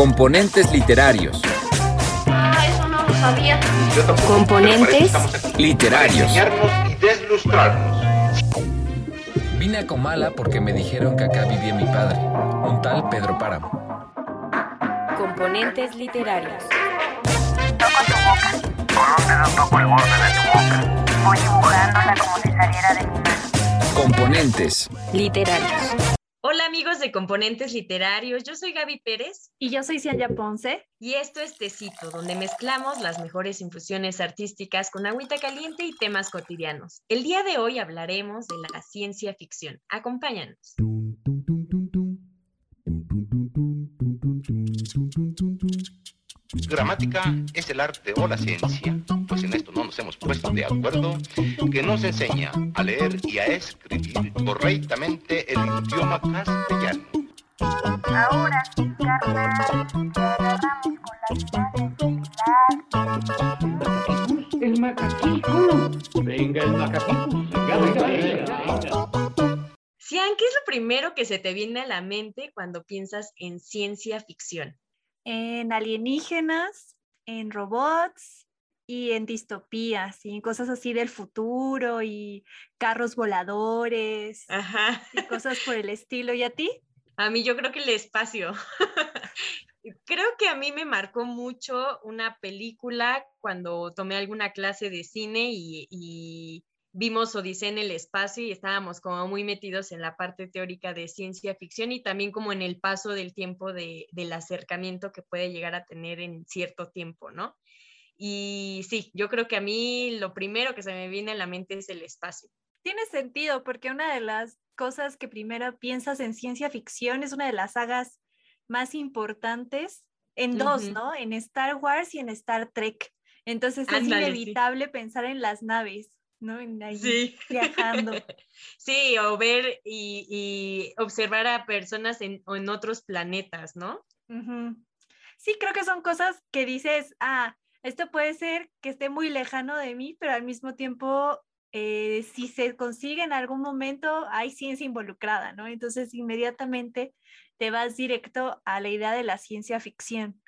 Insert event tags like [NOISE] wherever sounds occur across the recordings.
Componentes literarios. Ah, eso no lo sabía. Yo tampoco, Componentes literarios. y deslustrarnos. Vine a Comala porque me dijeron que acá vivía mi padre, un tal Pedro Páramo. Componentes literarios. Toco tu boca. Con un dedo toco el borde de tu boca. Voy dibujándola como si saliera de mi mano. Componentes. Literarios. Amigos de Componentes Literarios, yo soy Gaby Pérez Y yo soy Cianya Ponce. y esto es Tecito, donde mezclamos las mejores infusiones artísticas con agüita caliente y temas cotidianos. El día de hoy hablaremos de la ciencia ficción. Acompáñanos. Gramática es el arte o la ciencia, pues en esto nos hemos puesto de acuerdo, que nos enseña a leer y a escribir correctamente el idioma castellano. Ahora, carnal, manos y El macaquito. Venga, el macaquito. Venga, venga, venga. Cian, ¿qué es lo primero que se te viene a la mente cuando piensas en ciencia ficción? En alienígenas, en robots y en distopías y en cosas así del futuro y carros voladores Ajá. y [LAUGHS] cosas por el estilo. ¿Y a ti? A mí yo creo que el espacio. [LAUGHS] creo que a mí me marcó mucho una película cuando tomé alguna clase de cine y, y vimos Odisea en el espacio y estábamos como muy metidos en la parte teórica de ciencia ficción y también como en el paso del tiempo de, del acercamiento que puede llegar a tener en cierto tiempo, ¿no? Y sí, yo creo que a mí lo primero que se me viene a la mente es el espacio. Tiene sentido porque una de las cosas que primero piensas en ciencia ficción es una de las sagas más importantes en dos, Ujú. ¿no? En Star Wars y en Star Trek. Entonces es Ándale, sí. inevitable pensar en las naves, ¿no? En ahí Sí. [LAUGHS] viajando. Sí, o ver y, y observar a personas en, en otros planetas, ¿no? Ujú. Sí, creo que son cosas que dices, ah, esto puede ser que esté muy lejano de mí, pero al mismo tiempo, eh, si se consigue en algún momento, hay ciencia involucrada, ¿no? Entonces, inmediatamente te vas directo a la idea de la ciencia ficción.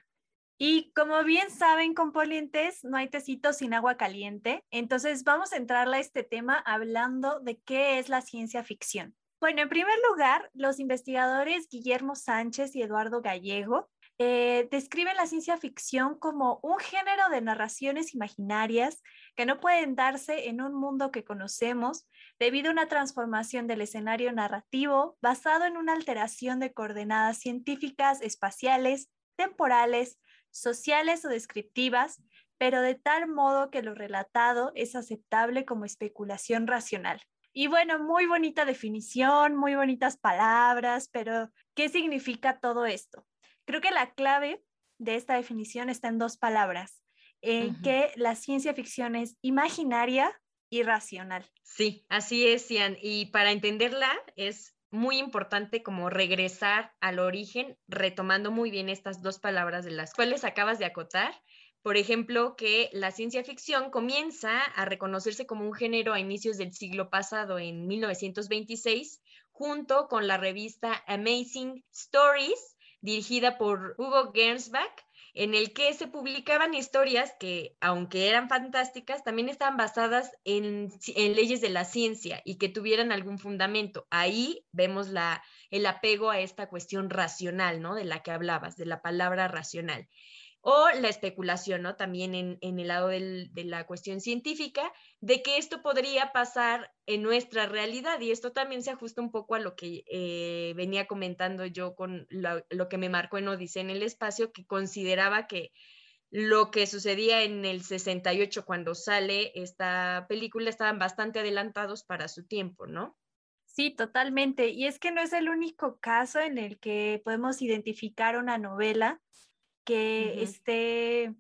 Y como bien saben, componentes, no hay tecito sin agua caliente. Entonces, vamos a entrarle a este tema hablando de qué es la ciencia ficción. Bueno, en primer lugar, los investigadores Guillermo Sánchez y Eduardo Gallego eh, describen la ciencia ficción como un género de narraciones imaginarias que no pueden darse en un mundo que conocemos debido a una transformación del escenario narrativo basado en una alteración de coordenadas científicas, espaciales, temporales, sociales o descriptivas, pero de tal modo que lo relatado es aceptable como especulación racional. Y bueno, muy bonita definición, muy bonitas palabras, pero ¿qué significa todo esto? Creo que la clave de esta definición está en dos palabras, en Ujú. que la ciencia ficción es imaginaria y racional. Sí, así es, Ian. Y para entenderla es muy importante como regresar al origen, retomando muy bien estas dos palabras de las cuales acabas de acotar. Por ejemplo, que la ciencia ficción comienza a reconocerse como un género a inicios del siglo pasado, en 1926, junto con la revista Amazing Stories, dirigida por Hugo Gernsback, en el que se publicaban historias que, aunque eran fantásticas, también estaban basadas en, en leyes de la ciencia y que tuvieran algún fundamento. Ahí vemos la, el apego a esta cuestión racional, ¿no? De la que hablabas, de la palabra racional. O la especulación, ¿no? También en, el lado del- de la cuestión científica, de que esto podría pasar en nuestra realidad. Y esto también se ajusta un poco a lo que eh, venía comentando yo con lo, lo que me marcó en Odisea en el espacio, que consideraba que lo que sucedía en el 68 cuando sale esta película estaban bastante adelantados para su tiempo, ¿no? Sí, totalmente. Y es que no es el único caso en el que podemos identificar una novela que Ujú. esté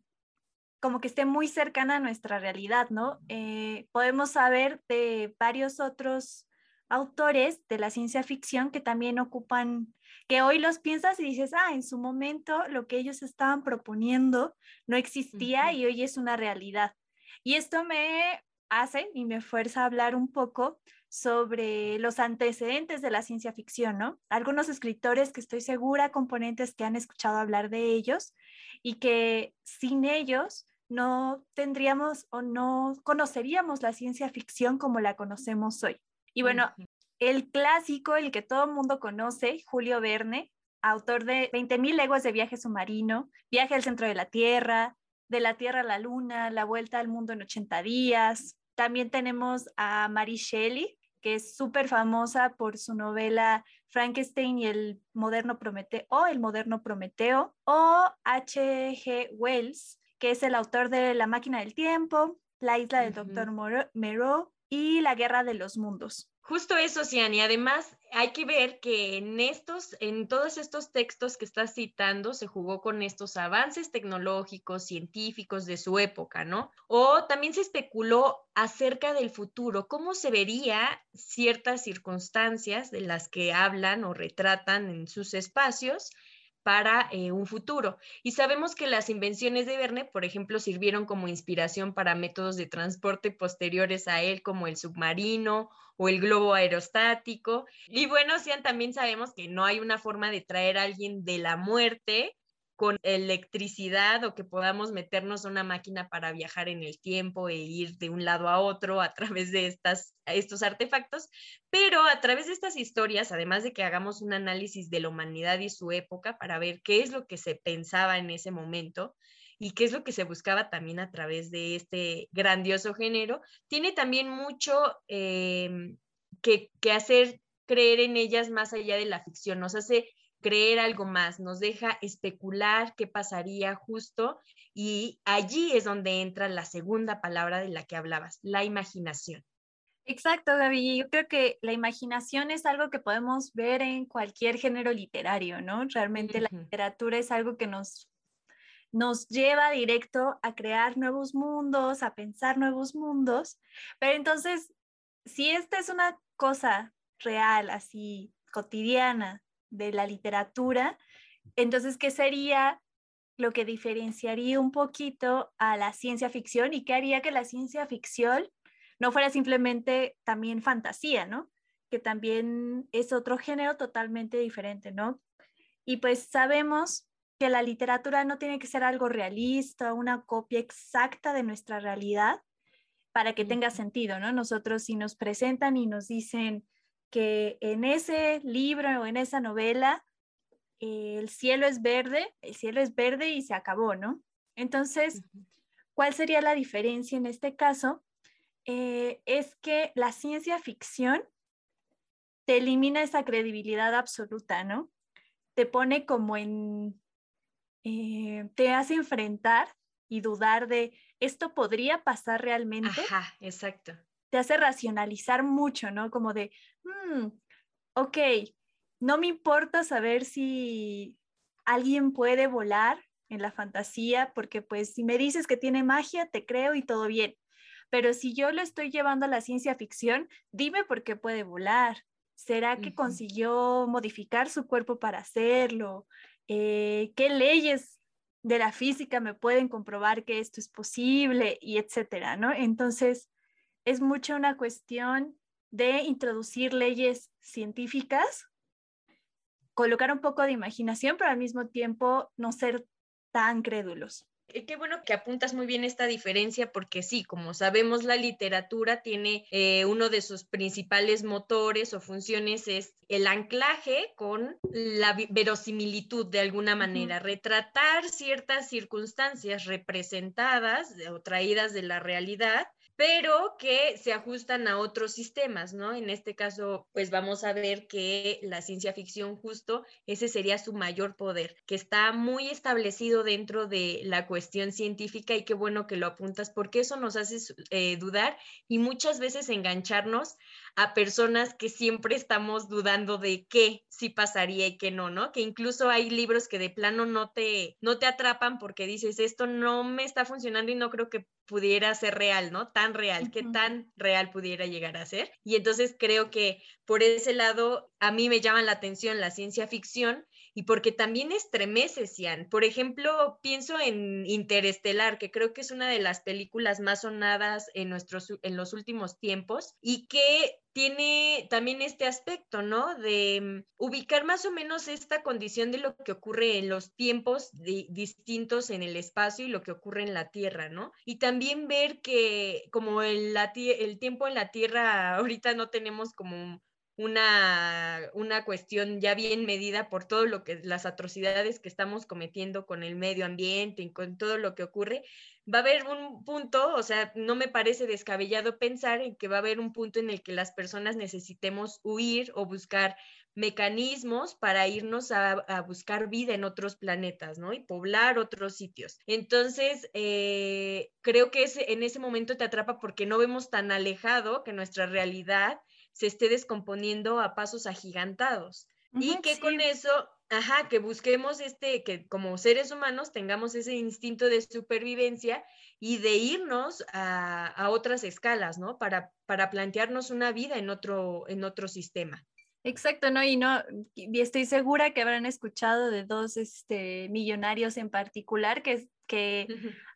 como que esté muy cercana a nuestra realidad, ¿no? Eh, podemos saber de varios otros autores de la ciencia ficción que también ocupan, que hoy los piensas y dices, ah, en su momento lo que ellos estaban proponiendo no existía y hoy es una realidad. Y esto me hace y me fuerza a hablar un poco sobre los antecedentes de la ciencia ficción, ¿no? Algunos escritores que estoy segura, componentes que han escuchado hablar de ellos y que sin ellos no tendríamos o no conoceríamos la ciencia ficción como la conocemos hoy. Y bueno, el clásico, el que todo el mundo conoce, Julio Verne, autor de 20.000 leguas de viaje submarino, Viaje al centro de la Tierra, De la Tierra a la Luna, La vuelta al mundo en 80 días. También tenemos a Mary Shelley, que es súper famosa por su novela Frankenstein y el moderno Prometeo, o el moderno Prometeo, o H.G. Wells, que es el autor de La máquina del tiempo, La isla del doctor Moreau y La guerra de los mundos. Justo eso, Cian, y además hay que ver que en estos, en todos estos textos que estás citando, se jugó con estos avances tecnológicos, científicos de su época, ¿no? O también se especuló acerca del futuro, cómo se vería ciertas circunstancias de las que hablan o retratan en sus espacios para eh, un futuro. Y sabemos que las invenciones de Verne, por ejemplo, sirvieron como inspiración para métodos de transporte posteriores a él, como el submarino o el globo aerostático. Y bueno, también sabemos que no hay una forma de traer a alguien de la muerte con electricidad o que podamos meternos una máquina para viajar en el tiempo e ir de un lado a otro a través de estas, estos artefactos, pero a través de estas historias, además de que hagamos un análisis de la humanidad y su época para ver qué es lo que se pensaba en ese momento y qué es lo que se buscaba también a través de este grandioso género, tiene también mucho em, que, que hacer creer en ellas más allá de la ficción, nos hace creer algo más, nos deja especular qué pasaría justo y allí es donde entra la segunda palabra de la que hablabas, la imaginación. Exacto, Gaby. Yo creo que la imaginación es algo que podemos ver en cualquier género literario, ¿no? Realmente la literatura es algo que nos, nos lleva directo a crear nuevos mundos, a pensar nuevos mundos. Pero entonces, si esta es una cosa real, así cotidiana, de la literatura. Entonces, ¿qué sería lo que diferenciaría un poquito a la ciencia ficción y qué haría que la ciencia ficción no fuera simplemente también fantasía, ¿no? Que también es otro género totalmente diferente, ¿no? Y pues sabemos que la literatura no tiene que ser algo realista, una copia exacta de nuestra realidad para que tenga sentido, ¿no? Nosotros si nos presentan y nos dicen, que en ese libro o en esa novela el cielo es verde, el cielo es verde y se acabó, ¿no? Entonces, ¿cuál sería la diferencia en este caso? Eh, es que la ciencia ficción te elimina esa credibilidad absoluta, ¿no? Te pone como en, eh, te hace enfrentar y dudar de, ¿esto podría pasar realmente? Ajá, exacto te hace racionalizar mucho, ¿no? Como de, hmm, ok, no me importa saber si alguien puede volar en la fantasía, porque pues si me dices que tiene magia, te creo y todo bien. Pero si yo lo estoy llevando a la ciencia ficción, dime por qué puede volar. ¿Será que consiguió modificar su cuerpo para hacerlo? Eh, ¿Qué leyes de la física me pueden comprobar que esto es posible? Y etcétera, ¿no? Entonces, es mucho una cuestión de introducir leyes científicas, colocar un poco de imaginación, pero al mismo tiempo no ser tan crédulos. Qué bueno que apuntas muy bien esta diferencia porque sí, como sabemos, la literatura tiene eh, uno de sus principales motores o funciones es el anclaje con la verosimilitud de alguna manera, retratar ciertas circunstancias representadas o traídas de la realidad pero que se ajustan a otros sistemas, ¿no? En este caso, pues vamos a ver que la ciencia ficción justo, ese sería su mayor poder, que está muy establecido dentro de la cuestión científica y qué bueno que lo apuntas, porque eso nos hace eh, dudar y muchas veces engancharnos a personas que siempre estamos dudando de qué sí pasaría y qué no, ¿no? Que incluso hay libros que de plano no te, no te atrapan porque dices, esto no me está funcionando y no creo que pudiera ser real, ¿no? Tan real, qué tan real pudiera llegar a ser. Y entonces creo que por ese lado a mí me llama la atención la ciencia ficción y porque también estremece, Cian. Por ejemplo, pienso en Interestelar, que creo que es una de las películas más sonadas en, nuestros, en los últimos tiempos y que tiene también este aspecto, ¿no? De mm, ubicar más o menos esta condición de lo que ocurre en los tiempos distintos en el espacio y lo que ocurre en la Tierra, ¿no? Y también ver que como el, el tiempo en la Tierra ahorita no tenemos como una, una cuestión ya bien medida por todo lo que las atrocidades que estamos cometiendo con el medio ambiente y con todo lo que ocurre, va a haber un punto, o sea, no me parece descabellado pensar en que va a haber un punto en el que las personas necesitemos huir o buscar mecanismos para irnos a, buscar vida en otros planetas, ¿no? Y poblar otros sitios. Entonces, eh, creo que ese, en ese momento te atrapa porque no vemos tan alejado que nuestra realidad se esté descomponiendo a pasos agigantados. y que con eso, ajá, que busquemos este, que como seres humanos tengamos ese instinto de supervivencia y de irnos a, otras escalas, ¿no? Para, para plantearnos una vida en otro, en otro sistema. Exacto, ¿no? Y no, y estoy segura que habrán escuchado de dos este, millonarios en particular que, que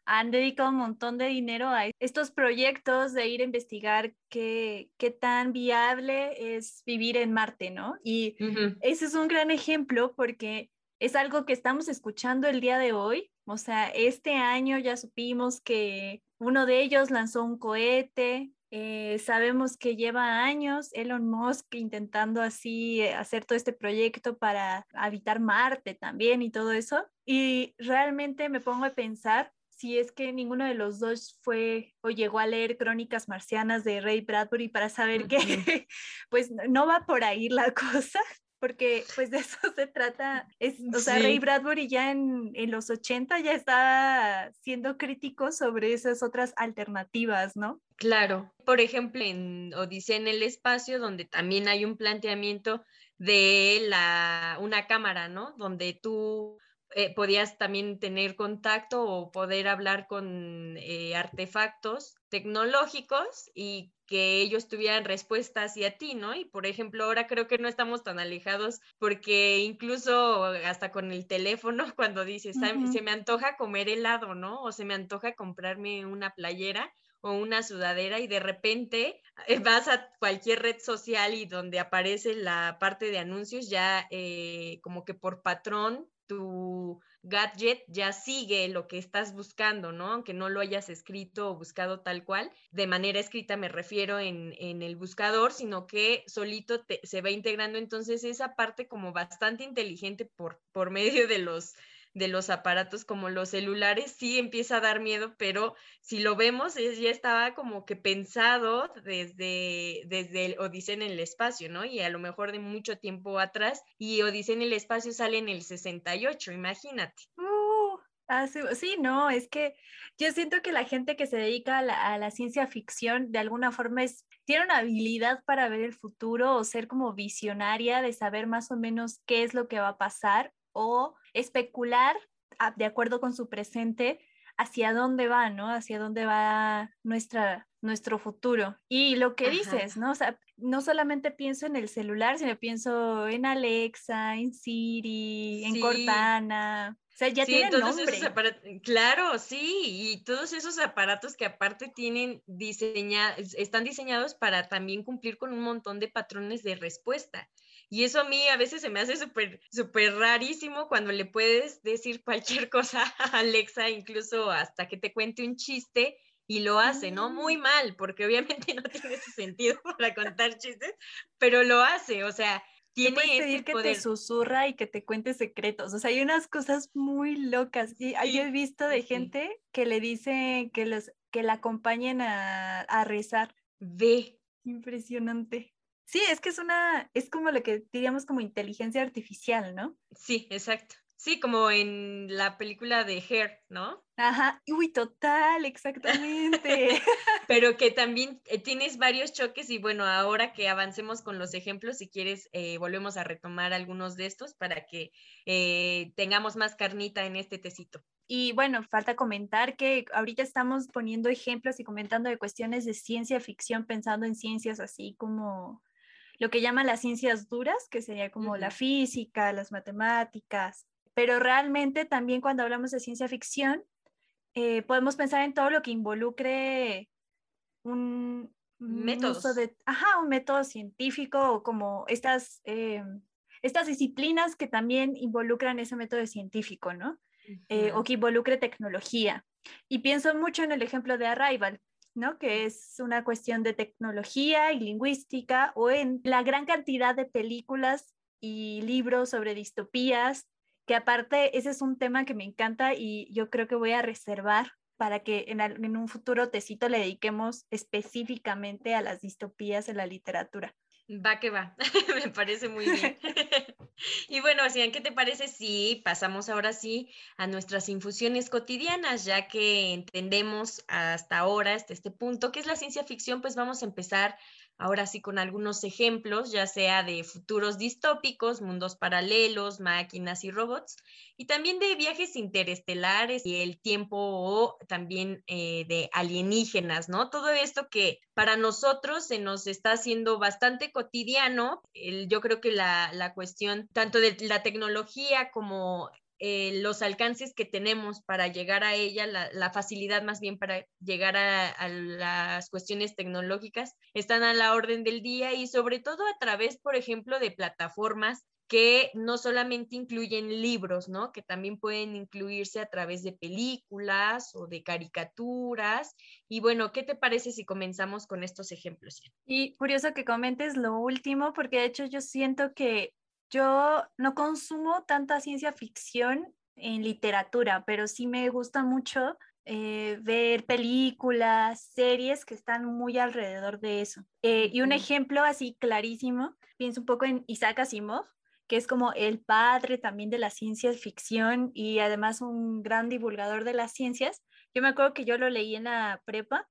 han dedicado un montón de dinero a estos proyectos de ir a investigar qué, qué tan viable es vivir en Marte, ¿no? Y ese es un gran ejemplo porque es algo que estamos escuchando el día de hoy. O sea, este año ya supimos que uno de ellos lanzó un cohete. Eh, sabemos que lleva años Elon Musk intentando así eh, hacer todo este proyecto para habitar Marte también y todo eso. Y realmente me pongo a pensar si es que ninguno de los dos fue o llegó a leer Crónicas Marcianas de Ray Bradbury para saber que [LAUGHS] pues no va por ahí la [LAUGHS] cosa, porque pues de eso se trata. Es, o sea, Ray Bradbury ya en, en, los 80 ya está siendo crítico sobre esas otras alternativas, ¿no? Claro, por ejemplo, en Odisea en el espacio, donde también hay un planteamiento de la, una cámara, ¿no? Donde tú eh, podías también tener contacto o poder hablar con eh, artefactos tecnológicos y que ellos tuvieran respuesta hacia ti, ¿no? Y por ejemplo, ahora creo que no estamos tan alejados porque incluso hasta con el teléfono, [LAUGHS] cuando dices, se me antoja comer helado, ¿no? O se me antoja comprarme una playera o una sudadera y de repente eh, vas a cualquier red social y donde aparece la parte de anuncios ya como que por patrón tu gadget ya sigue lo que estás buscando, ¿no? Aunque no lo hayas escrito o buscado tal cual. De manera escrita me refiero en, el buscador, sino que solito se va integrando entonces esa parte como bastante inteligente por, por medio de los de los aparatos como los celulares sí empieza a dar miedo, pero si lo vemos, ya estaba como que pensado desde, desde el Odisea en el espacio, ¿no? Y a lo mejor de mucho tiempo atrás, y Odisea en el espacio sale en el 68, imagínate. Uh, sí, no, es que yo siento que la gente que se dedica a la, a la ciencia ficción de alguna forma es, tiene una habilidad para ver el futuro o ser como visionaria de saber más o menos qué es lo que va a pasar o especular de acuerdo con su presente hacia dónde va, ¿no? Hacia dónde va nuestra, nuestro futuro. Y lo que dices, ¿no? O sea, no solamente pienso en el celular, sino pienso en Alexa, en Siri, en Cortana. O sea, ya tienen nombre. claro, sí, y todos esos aparatos que aparte tienen diseñados, están diseñados para también cumplir con un montón de patrones de respuesta. Y eso a mí a veces se me hace súper, súper rarísimo cuando le puedes decir cualquier [LAUGHS] cosa a Alexa, incluso hasta que te cuente un chiste y lo hace, ¿no? Muy mm. mal, porque obviamente [LAUGHS] no tiene ese sentido para contar chistes, pero lo hace, o sea, tiene ese pedir que te susurra y que te cuente secretos, o sea, hay unas cosas muy locas. Y sí, he visto de gente que le dice que los que la acompañen a, a rezar. Ve. Impresionante. Sí, es que es una, es como lo que diríamos como inteligencia artificial, ¿no? Sí, exacto. Sí, como en la película de Hair, ¿no? Ajá, uy, total, exactamente. [LAUGHS] Pero que también eh, tienes varios choques y bueno, ahora que avancemos con los ejemplos, si quieres, eh, volvemos a retomar algunos de estos para que eh, tengamos más carnita en este tecito. Y bueno, falta comentar que ahorita estamos poniendo ejemplos y comentando de cuestiones de ciencia ficción, pensando en ciencias así como lo que llaman las ciencias duras, que sería como la física, las matemáticas, pero realmente también cuando hablamos de ciencia ficción, eh, podemos pensar en todo lo que involucre un, de, ajá, un método científico o como estas, eh, estas disciplinas que también involucran ese método científico, ¿no? Eh, o que involucre tecnología. Y pienso mucho en el ejemplo de Arrival, ¿no? Que es una cuestión de tecnología y lingüística, o en la gran cantidad de películas y libros sobre distopías, que aparte ese es un tema que me encanta y yo creo que voy a reservar para que en, en un futuro tecito le dediquemos específicamente a las distopías en la literatura. Va que va, [LAUGHS] me parece muy bien. [LAUGHS] [LAUGHS] y bueno, Ocean, ¿qué te parece si pasamos ahora sí a nuestras infusiones cotidianas? Ya que entendemos hasta ahora, hasta este punto, qué es la ciencia ficción, pues vamos a empezar ahora sí con algunos ejemplos, ya sea de futuros distópicos, mundos paralelos, máquinas y robots, y también de viajes interestelares y el tiempo o también eh, de alienígenas, ¿no? Todo esto que para nosotros se nos está haciendo bastante cotidiano. Yo creo que la, la cuestión tanto de la tecnología como eh, los alcances que tenemos para llegar a ella, la, facilidad más bien para llegar a, a las cuestiones tecnológicas, están a la orden del día y sobre todo a través, por ejemplo, de plataformas que no solamente incluyen libros, ¿no? Que también pueden incluirse a través de películas o de caricaturas. Y bueno, ¿qué te parece si comenzamos con estos ejemplos? Y curioso que comentes lo último, porque de hecho yo siento que yo no consumo tanta ciencia ficción en literatura, pero sí me gusta mucho eh, ver películas, series que están muy alrededor de eso. Eh, y un ejemplo así clarísimo, pienso un poco en Isaac Asimov, que es como el padre también de la ciencia ficción y además un gran divulgador de las ciencias. Yo me acuerdo que yo lo leí en la prepa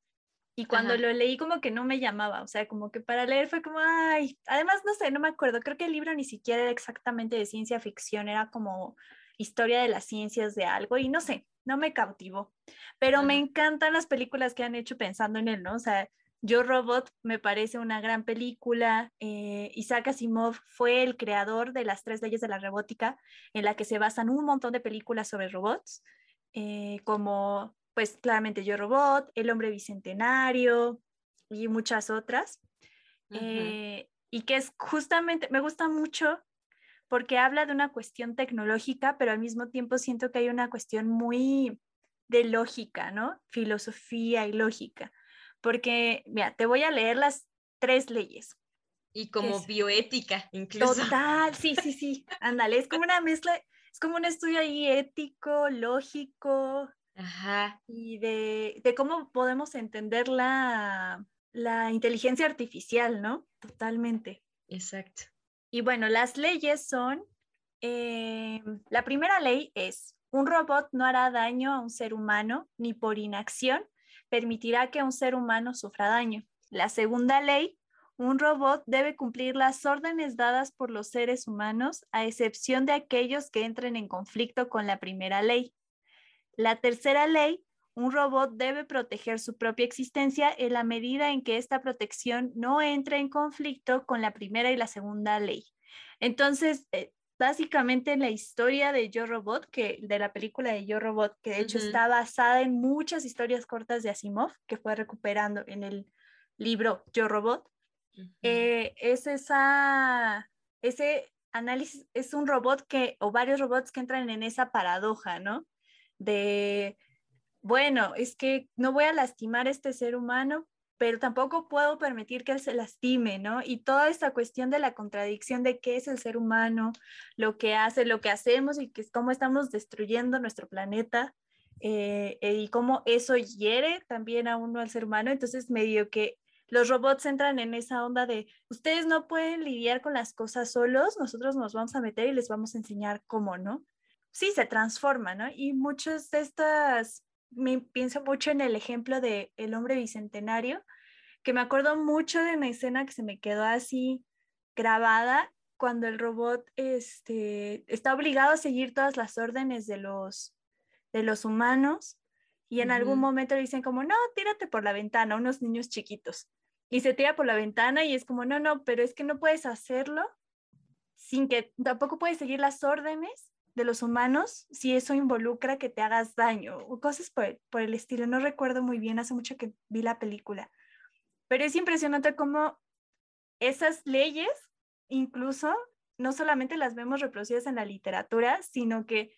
y cuando Ajá. lo leí como que no me llamaba, o sea, como que para leer fue como, ay, además no sé, no me acuerdo, creo que el libro ni siquiera era exactamente de ciencia ficción, era como historia de las ciencias de algo y no sé, no me cautivó, pero me encantan las películas que han hecho pensando en él, ¿no? O sea, Yo Robot me parece una gran película. eh, Isaac Asimov fue el creador de las tres leyes de la robótica, en la que se basan un montón de películas sobre robots, eh, como pues claramente Yo Robot, El hombre bicentenario y muchas otras. Eh, y que es justamente, me gusta mucho porque habla de una cuestión tecnológica, pero al mismo tiempo siento que hay una cuestión muy de lógica, ¿no? Filosofía y lógica. Porque, mira, te voy a leer las tres leyes. Y como es- bioética, incluso. Total, sí, sí, sí, ándale, es como una mezcla, es como un estudio ahí ético, lógico Ajá. y de, de cómo podemos entender la, la inteligencia artificial, ¿no? Totalmente. Exacto. Y bueno, las leyes son, eh, la primera ley es, un robot no hará daño a un ser humano ni por inacción permitirá que un ser humano sufra daño. La segunda ley, un robot debe cumplir las órdenes dadas por los seres humanos a excepción de aquellos que entren en conflicto con la primera ley. La tercera ley, un robot debe proteger su propia existencia en la medida en que esta protección no entre en conflicto con la primera y la segunda ley. Entonces, eh, básicamente la historia de Yo Robot, que de la película de Yo Robot, que de hecho está basada en muchas historias cortas de Asimov, que fue recuperando en el libro Yo Robot, eh, es esa, ese análisis, es un robot que, o varios robots que entran en esa paradoja, ¿no? De, bueno, es que no voy a lastimar a este ser humano, pero tampoco puedo permitir que él se lastime, ¿no? Y toda esta cuestión de la contradicción de qué es el ser humano, lo que hace, lo que hacemos y que es cómo estamos destruyendo nuestro planeta eh, eh, y cómo eso hiere también a uno al ser humano. Entonces, medio que los robots entran en esa onda de ustedes no pueden lidiar con las cosas solos, nosotros nos vamos a meter y les vamos a enseñar cómo, ¿no? Sí, se transforma, ¿no? Y muchas de estas, me pienso mucho en el ejemplo de El hombre bicentenario, que me acuerdo mucho de una escena que se me quedó así grabada cuando el robot este, está obligado a seguir todas las órdenes de los, de los humanos y en algún momento le dicen como, no, tírate por la ventana, unos niños chiquitos. y se tira por la ventana y es como, no, no, pero es que no puedes hacerlo sin que tampoco puedes seguir las órdenes de los humanos si eso involucra que te hagas daño o cosas por, por el estilo. No recuerdo muy bien, hace mucho que vi la película, pero es impresionante cómo esas leyes incluso no solamente las vemos reproducidas en la literatura, sino que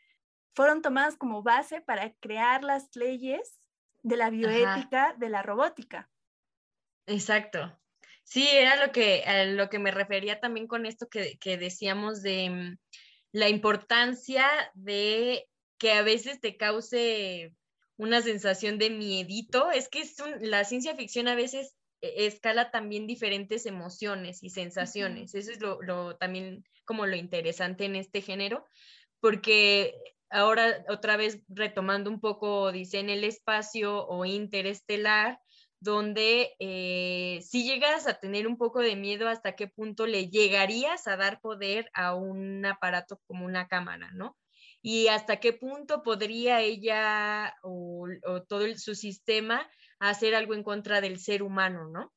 fueron tomadas como base para crear las leyes de la bioética de la robótica. Exacto. Sí, era lo que, a lo que me refería también con esto que, que decíamos de mm, la importancia de que a veces te cause una sensación de miedito. Es que es la ciencia ficción a veces e, escala también diferentes emociones y sensaciones. Eso es lo, lo, también como lo interesante en este género, porque ahora otra vez retomando un poco, dice en el espacio o interestelar, donde eh, si llegas a tener un poco de miedo, hasta qué punto le llegarías a dar poder a un aparato como una cámara, ¿no? Y hasta qué punto podría ella o, todo su sistema hacer algo en contra del ser humano, ¿no?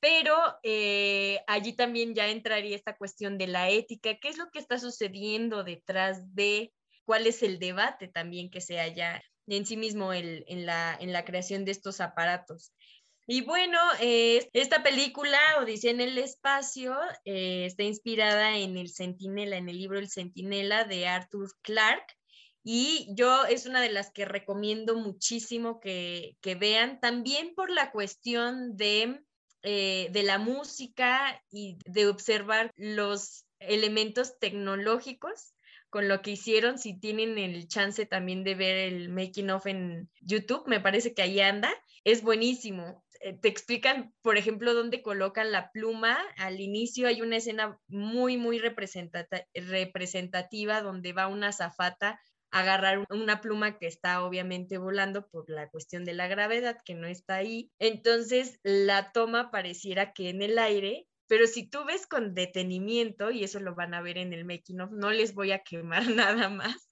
Pero eh, allí también ya entraría esta cuestión de la ética, qué es lo que está sucediendo detrás de, cuál es el debate también que se haya en sí mismo el, en, la, en la creación de estos aparatos. Y bueno, esta película, Odisea en el Espacio, eh, está inspirada en El Centinela, en el libro El Centinela de Arthur Clarke. Y yo es una de las que recomiendo muchísimo que, que vean, también por la cuestión de, eh, de la música y de observar los elementos tecnológicos con lo que hicieron, si tienen el chance también de ver el making of en YouTube, me parece que ahí anda, es buenísimo. Eh, te explican, por ejemplo, dónde colocan la pluma. Al inicio hay una escena muy, muy representativa donde va una zafata a agarrar una pluma que está obviamente volando por la cuestión de la gravedad, que no está ahí. Entonces la toma pareciera que en el aire pero si tú ves con detenimiento, y eso lo van a ver en el making of, no les voy a quemar [LAUGHS] nada más,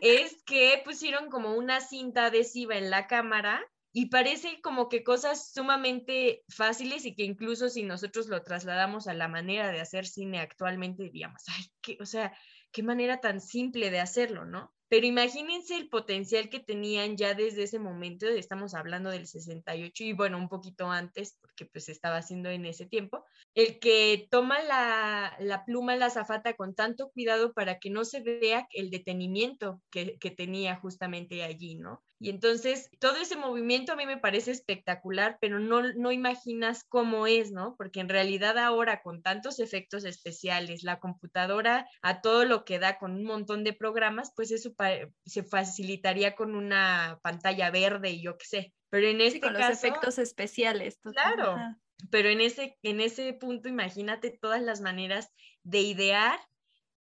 es que pusieron como una cinta adhesiva en la cámara y parece como que cosas sumamente fáciles y que incluso si nosotros lo trasladamos a la manera de hacer cine actualmente diríamos, ay, qué, o sea, qué manera tan simple de hacerlo, ¿no? Pero imagínense el potencial que tenían ya desde ese momento, estamos hablando del 68 y bueno, un poquito antes, porque pues estaba haciendo en ese tiempo, el que toma la, la pluma, la zafata con tanto cuidado para que no se vea el detenimiento que, que tenía justamente allí, ¿no? Y entonces todo ese movimiento a mí me parece espectacular, pero no, no imaginas cómo es, ¿no? Porque en realidad ahora con tantos efectos especiales, la computadora a todo lo que da con un montón de programas, pues eso se facilitaría con una pantalla verde y yo qué sé. Pero en este con caso, los efectos especiales. Claro, pero en ese, en ese punto imagínate todas las maneras de idear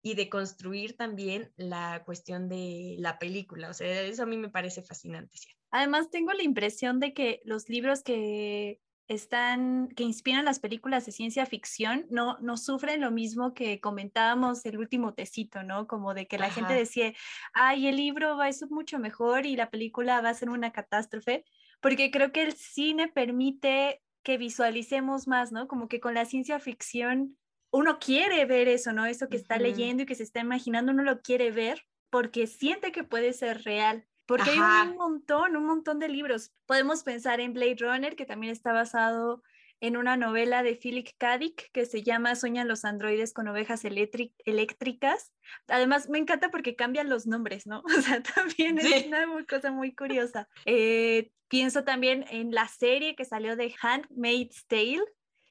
y de construir también la cuestión de la película. O sea, eso a mí me parece fascinante. ¿sí? Además, tengo la impresión de que los libros que están, que inspiran las películas de ciencia ficción, no, no sufren lo mismo que comentábamos el último tecito, ¿no? Como de que la Ajá. gente decía, ay, el libro va a ser mucho mejor y la película va a ser una catástrofe, porque creo que el cine permite que visualicemos más, ¿no? Como que con la ciencia ficción uno quiere ver eso, ¿no? Eso que está uh -huh. leyendo y que se está imaginando, uno lo quiere ver porque siente que puede ser real. Porque Ajá. hay un montón, un montón de libros. Podemos pensar en Blade Runner, que también está basado en una novela de Philip K. Dick que se llama Sueñan los androides con ovejas eléctricas. Además, me encanta porque cambian los nombres, ¿no? [LAUGHS] O sea, también sí. es una cosa muy curiosa. Eh, pienso también en la serie que salió de Handmaid's Tale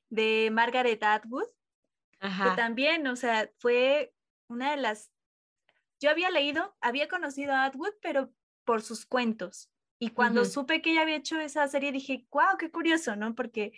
de Margaret Atwood, Ajá. que también, o sea, fue una de las... Yo había leído, había conocido a Atwood, pero por sus cuentos. Y cuando uh -huh. supe que ella había hecho esa serie, dije, wow, qué curioso, ¿no? Porque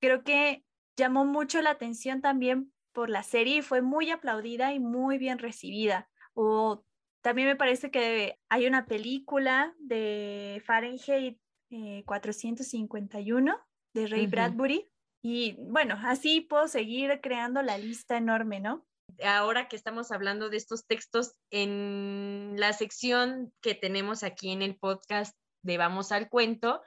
creo que llamó mucho la atención también por la serie y fue muy aplaudida y muy bien recibida. O también me parece que hay una película de Fahrenheit eh, 451 de Ray uh -huh. Bradbury y bueno, así puedo seguir creando la lista enorme, ¿no? Ahora que estamos hablando de estos textos, en la sección que tenemos aquí en el podcast de Vamos al Cuento,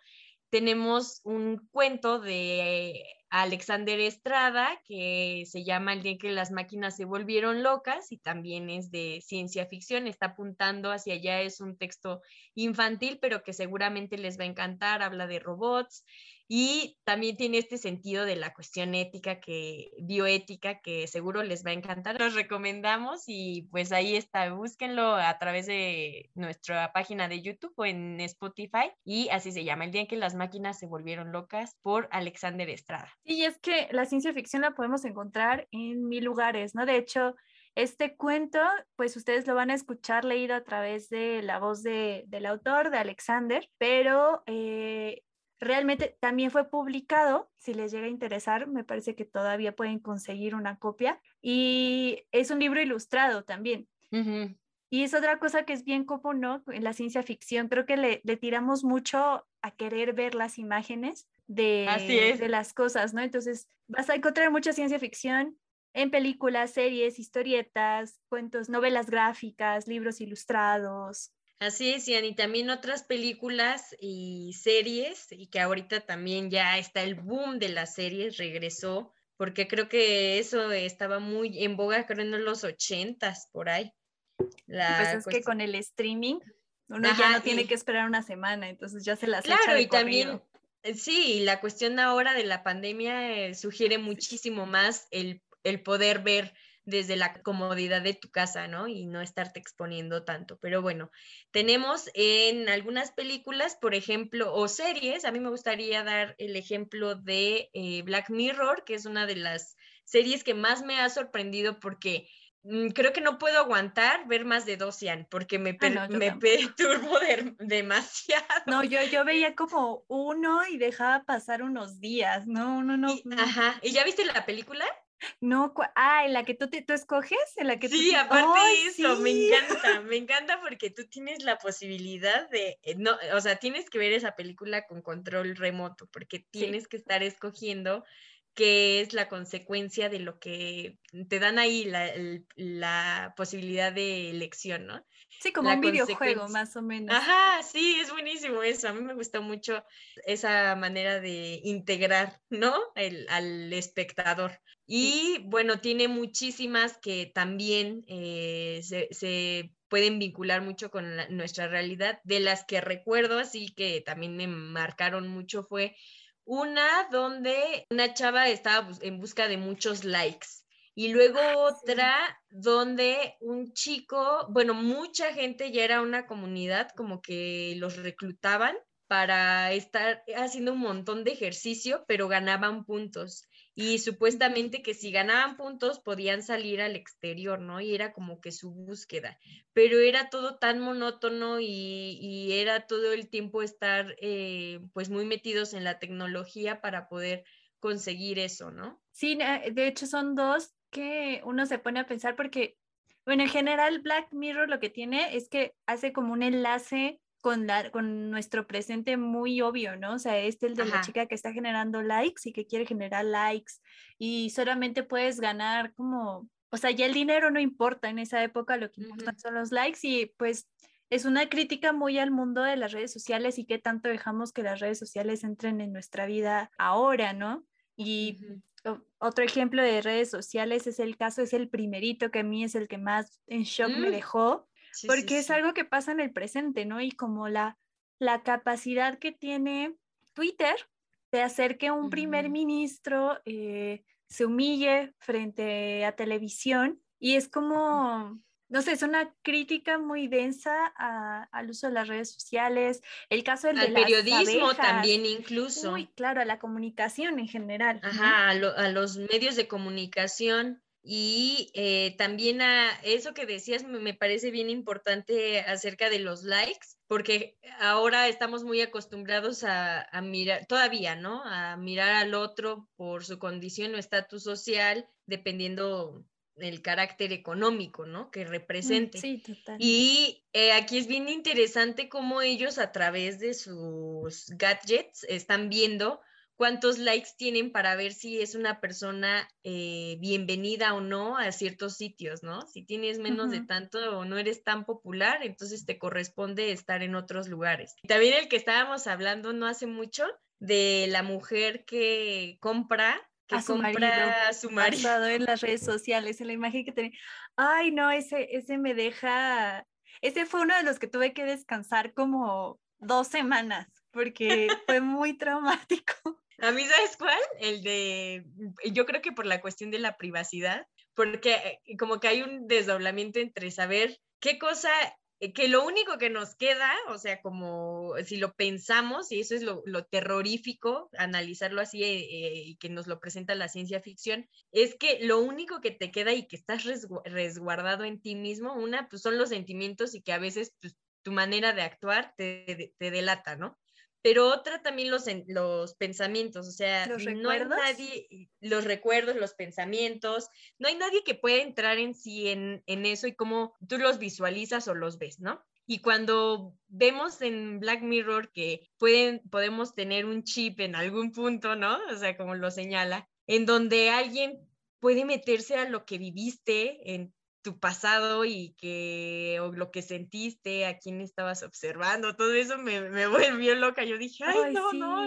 tenemos un cuento de Alexander Estrada, que se llama El día que las máquinas se volvieron locas y también es de ciencia ficción, está apuntando hacia allá, es un texto infantil, pero que seguramente les va a encantar, habla de robots y también tiene este sentido de la cuestión ética, que bioética, que seguro les va a encantar. Los recomendamos y pues ahí está, búsquenlo a través de nuestra página de YouTube o en Spotify y así se llama, El día en que las máquinas se volvieron locas por Alexander Estrada. Y es que la ciencia ficción la podemos encontrar en mil lugares, ¿no? De hecho, este cuento, pues ustedes lo van a escuchar leído a través de la voz de, del autor, de Alexander, pero eh, Realmente también fue publicado, si les llega a interesar, me parece que todavía pueden conseguir una copia. Y es un libro ilustrado también. Y es otra cosa que es bien como, ¿no? En la ciencia ficción, creo que le, tiramos mucho a querer ver las imágenes de, de las cosas, ¿no? Entonces vas a encontrar mucha ciencia ficción en películas, series, historietas, cuentos, novelas gráficas, libros ilustrados, Así es, y también otras películas y series, y que ahorita también ya está el boom de las series, regresó, porque creo que eso estaba muy en boga, creo en los ochentas, por ahí. La pues es que con el streaming uno ya no tiene que esperar una semana, entonces ya se las Claro, y también, eh, sí, la cuestión ahora de la pandemia eh, sugiere muchísimo más el, el poder ver desde la comodidad de tu casa, ¿no? Y no estarte exponiendo tanto. Pero bueno, tenemos en algunas películas, por ejemplo, o series, a mí me gustaría dar el ejemplo de eh, Black Mirror, que es una de las series que más me ha sorprendido porque mm, creo que no puedo aguantar ver más de dos Ian, porque me, ah, me [LAUGHS] perturbo demasiado. No, yo, yo veía como uno y dejaba pasar unos días, no, no, no. Ajá, ¿y ya viste la película? No, ah, en la que tú, te, tú escoges, en la que sí, aparte de eso, me encanta, me [LAUGHS] encanta porque tú tienes la posibilidad de, eh, no, o sea, tienes que ver esa película con control remoto, porque tienes que estar escogiendo qué es la consecuencia de lo que te dan ahí la, la posibilidad de elección, ¿no? Sí, como un videojuego, más o menos. Ajá, sí, es buenísimo eso. A mí me gusta mucho esa manera de integrar, ¿no? El, al espectador. Y bueno, tiene muchísimas que también eh, se, pueden vincular mucho con nuestra realidad. De las que recuerdo, así que también me marcaron mucho, fue una donde una chava estaba en busca de muchos likes y luego ah, otra donde un chico, bueno, mucha gente ya era una comunidad como que los reclutaban para estar haciendo un montón de ejercicio, pero ganaban puntos. Y supuestamente que si ganaban puntos podían salir al exterior, ¿no? Y era como que su búsqueda. Pero era todo tan monótono y, era todo el tiempo estar eh, pues muy metidos en la tecnología para poder conseguir eso, ¿no? Sí, de hecho son dos que uno se pone a pensar porque, bueno, en general Black Mirror lo que tiene es que hace como un enlace con, la, con nuestro presente muy obvio, ¿no? O sea, este el de la chica que está generando likes y que quiere generar likes y solamente puedes ganar como, o sea, ya el dinero no importa en esa época, lo que importan son los likes y pues es una crítica muy al mundo de las redes sociales y qué tanto dejamos que las redes sociales entren en nuestra vida ahora, ¿no? Y otro ejemplo de redes sociales es el caso, es el primerito que a mí es el que más en shock me mm. Porque es algo que pasa en el presente, ¿no? Y como la, la capacidad que tiene Twitter de hacer que un primer ministro eh, se humille frente a televisión y es como no sé, es una crítica muy densa al uso de las redes sociales, el caso del Al periodismo también incluso. Muy claro, a la comunicación en general. Ajá, a, los medios de comunicación y eh, también a eso que decías me, parece bien importante acerca de los likes, porque ahora estamos muy acostumbrados a, a mirar, todavía, ¿no? A mirar al otro por su condición o estatus social, dependiendo el carácter económico, ¿no? Que mm, represente. Sí, total. Y eh, aquí es bien interesante cómo ellos a través de sus gadgets están viendo cuántos likes tienen para ver si es una persona eh, bienvenida o no a ciertos sitios, ¿no? Si tienes menos de tanto o no eres tan popular, entonces te corresponde estar en otros lugares. Y también el que estábamos hablando no hace mucho de la mujer que compra que A su compra marido, a su marido. en las redes [LAUGHS] sociales, en la imagen que tenía. Ay, no, ese, ese me deja. Ese fue uno de los que tuve que descansar como dos semanas, porque fue muy traumático. A mí, ¿sabes cuál? El de, yo creo que por la cuestión de la privacidad, porque eh, como que hay un desdoblamiento entre saber qué cosa, eh, que lo único que nos queda, o sea, como si lo pensamos, y eso es lo, lo terrorífico, analizarlo así eh, eh, y que nos lo presenta la ciencia ficción, es que lo único que te queda y que estás resgu- resguardado en ti mismo, una, pues son los sentimientos y que a veces pues, tu manera de actuar te, te delata, ¿no? Pero otra también los, los pensamientos, o sea, ¿Los no hay recuerdos? nadie, los recuerdos, los pensamientos, no hay nadie que pueda entrar en sí en, en eso y cómo tú los visualizas o los ves, ¿no? Y cuando vemos en Black Mirror que pueden, podemos tener un chip en algún punto, ¿no? O sea, como lo señala, en donde alguien puede meterse a lo que viviste en tu pasado y que o lo que sentiste, a quién estabas observando, todo eso me, me [LAUGHS] volvió loca. Yo dije, ay, Ay, no, no,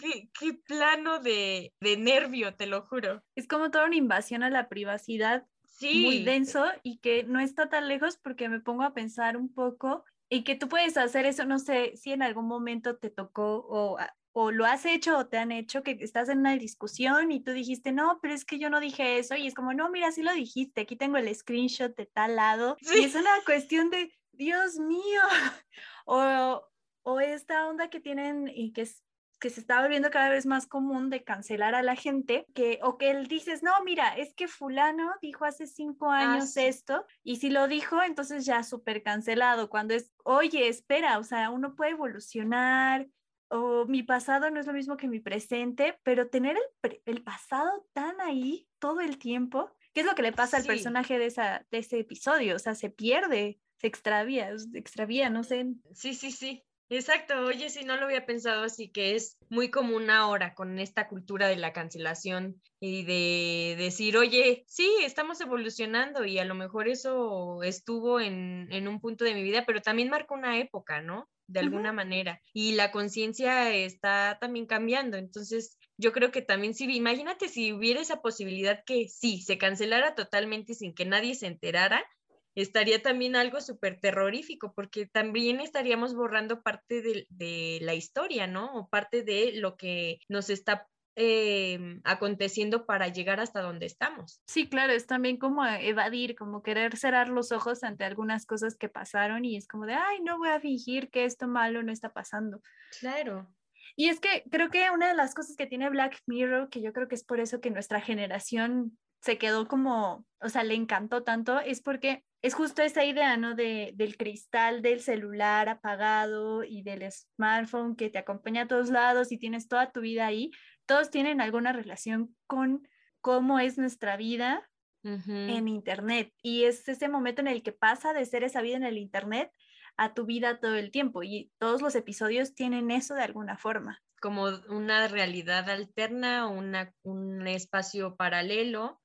qué, qué plano de, de nervio, te lo juro. Es como toda una invasión a la privacidad Sí, muy denso y que no está tan lejos porque me pongo a pensar un poco y que tú puedes hacer eso, no sé si en algún momento te tocó o, a- o lo has hecho o te han hecho que estás en una discusión y tú dijiste, no, pero es que yo no dije eso y es como, no, mira, sí lo dijiste, aquí tengo el screenshot de tal lado Sí. y es una cuestión de, Dios mío, [LAUGHS] o, o esta onda que tienen y que es que se está volviendo cada vez más común de cancelar a la gente, que, o que él dices, no, mira, es que fulano dijo hace cinco años sí. esto, y si lo dijo, entonces ya súper cancelado, cuando es, oye, espera, o sea, uno puede evolucionar, o mi pasado no es lo mismo que mi presente, pero tener el, el pasado tan ahí todo el tiempo, ¿qué es lo que le pasa al personaje de, esa, de ese episodio? O sea, se pierde, se extravía, se extravía, no sé, sí, sí, sí. Exacto, oye, sí, no lo había pensado así, que es muy común ahora con esta cultura de la cancelación y de decir, oye, sí, estamos evolucionando y a lo mejor eso estuvo en, en un punto de mi vida, pero también marca una época, ¿no? De alguna manera. Y la conciencia está también cambiando. Entonces, yo creo que también, sí, imagínate si hubiera esa posibilidad que sí, se cancelara totalmente sin que nadie se enterara, estaría también algo súper terrorífico, porque también estaríamos borrando parte de, de la historia, ¿no? O parte de lo que nos está eh, aconteciendo para llegar hasta donde estamos. Sí, claro, es también como evadir, como querer cerrar los ojos ante algunas cosas que pasaron y es como de, ay, no voy a fingir que esto malo no está pasando. Claro. Y es que creo que una de las cosas que tiene Black Mirror, que yo creo que es por eso que nuestra generación se quedó como, o sea, le encantó tanto, es porque es justo esa idea, ¿no? De, del cristal del celular apagado y del smartphone que te acompaña a todos lados y tienes toda tu vida ahí. Todos tienen alguna relación con cómo es nuestra vida en Internet. Y es ese momento en el que pasa de ser esa vida en el Internet a tu vida todo el tiempo. Y todos los episodios tienen eso de alguna forma. Como una realidad alterna, una, un espacio paralelo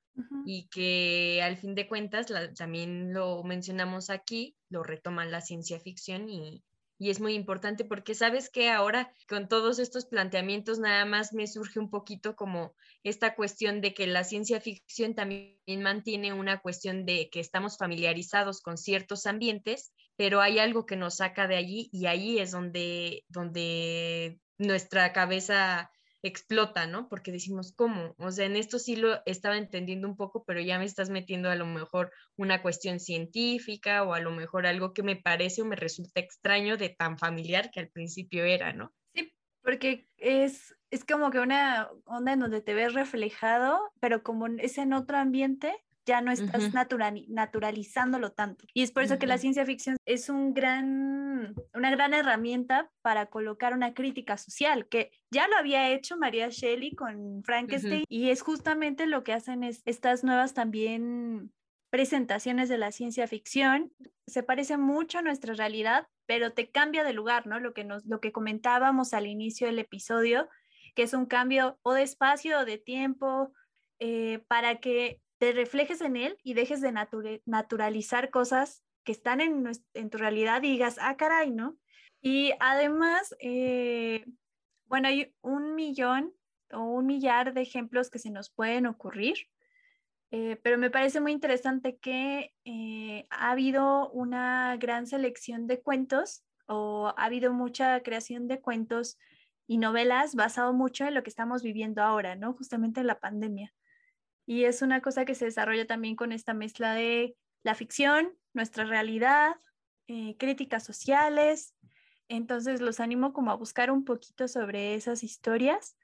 y que al fin de cuentas, la- también lo mencionamos aquí, lo retoma la ciencia ficción y, y es muy importante porque sabes que ahora con todos estos planteamientos nada más me surge un poquito como esta cuestión de que la ciencia ficción también mantiene una cuestión de que estamos familiarizados con ciertos ambientes, pero hay algo que nos saca de allí y ahí es donde, donde nuestra cabeza explota, ¿no? Porque decimos, ¿cómo? O sea, en esto sí lo estaba entendiendo un poco, pero ya me estás metiendo a lo mejor una cuestión científica o a lo mejor algo que me parece o me resulta extraño de tan familiar que al principio era, ¿no? Sí, porque es, es como que una onda en donde te ves reflejado, pero como es en otro ambiente, ya no estás naturalizándolo tanto. Y es por eso que la ciencia ficción es un gran, una gran herramienta para colocar una crítica social, que ya lo había hecho María Shelley con Frankenstein, y es justamente lo que hacen es, estas nuevas también presentaciones de la ciencia ficción. Se parece mucho a nuestra realidad, pero te cambia de lugar, ¿no? Lo que, nos, lo que comentábamos al inicio del episodio, que es un cambio o de espacio o de tiempo, eh, para que te reflejes en él y dejes de naturalizar cosas que están en, en tu realidad y digas, ah, caray, ¿no? Y además, eh, Bueno, hay un millón o un millar de ejemplos que se nos pueden ocurrir, eh, pero me parece muy interesante que eh, ha habido una gran selección de cuentos o ha habido mucha creación de cuentos y novelas basado mucho en lo que estamos viviendo ahora, ¿no? Justamente en la pandemia. Y es una cosa que se desarrolla también con esta mezcla de la ficción, nuestra realidad, eh, críticas sociales. Entonces los animo como a buscar un poquito sobre esas historias.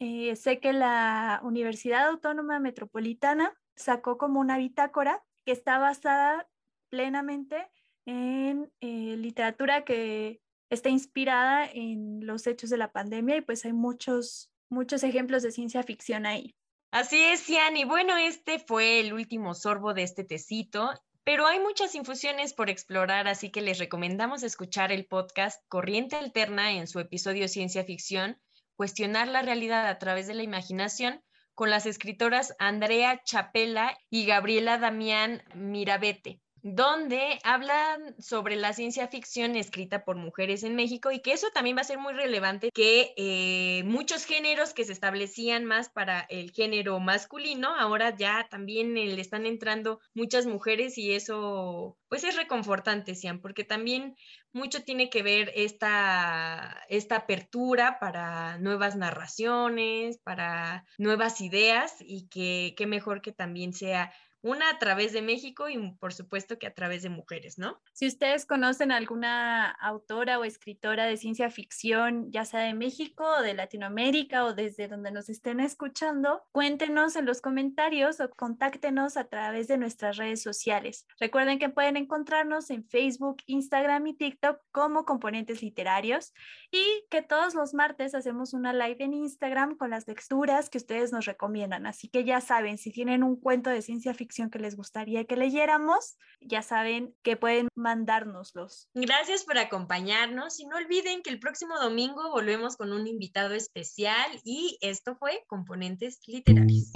Eh, sé que la Universidad Autónoma Metropolitana sacó como una bitácora que está basada plenamente en eh, literatura que está inspirada en los hechos de la pandemia y pues hay muchos, muchos ejemplos de ciencia ficción ahí. Así es, Cian. Y bueno, este fue el último sorbo de este tecito. Pero hay muchas infusiones por explorar, así que les recomendamos escuchar el podcast Corriente Alterna en su episodio Ciencia Ficción, cuestionar la realidad a través de la imaginación, con las escritoras Andrea Chapela y Gabriela Damián Mirabete donde hablan sobre la ciencia ficción escrita por mujeres en México y que eso también va a ser muy relevante, que eh, muchos géneros que se establecían más para el género masculino, ahora ya también le están entrando muchas mujeres y eso pues es reconfortante, Sian, porque también mucho tiene que ver esta, esta apertura para nuevas narraciones, para nuevas ideas y que qué mejor que también sea una a través de México y por supuesto que a través de mujeres, ¿no? Si ustedes conocen alguna autora o escritora de ciencia ficción, ya sea de México o de Latinoamérica o desde donde nos estén escuchando, cuéntenos en los comentarios o contáctenos a través de nuestras redes sociales. Recuerden que pueden encontrarnos en Facebook, Instagram y TikTok como componentes literarios y que todos los martes hacemos una live en Instagram con las lecturas que ustedes nos recomiendan. Así que ya saben, si tienen un cuento de ciencia ficción, que les gustaría que leyéramos, ya saben que pueden mandárnoslos. Gracias por acompañarnos y no olviden que el próximo domingo volvemos con un invitado especial y esto fue Componentes Literarios.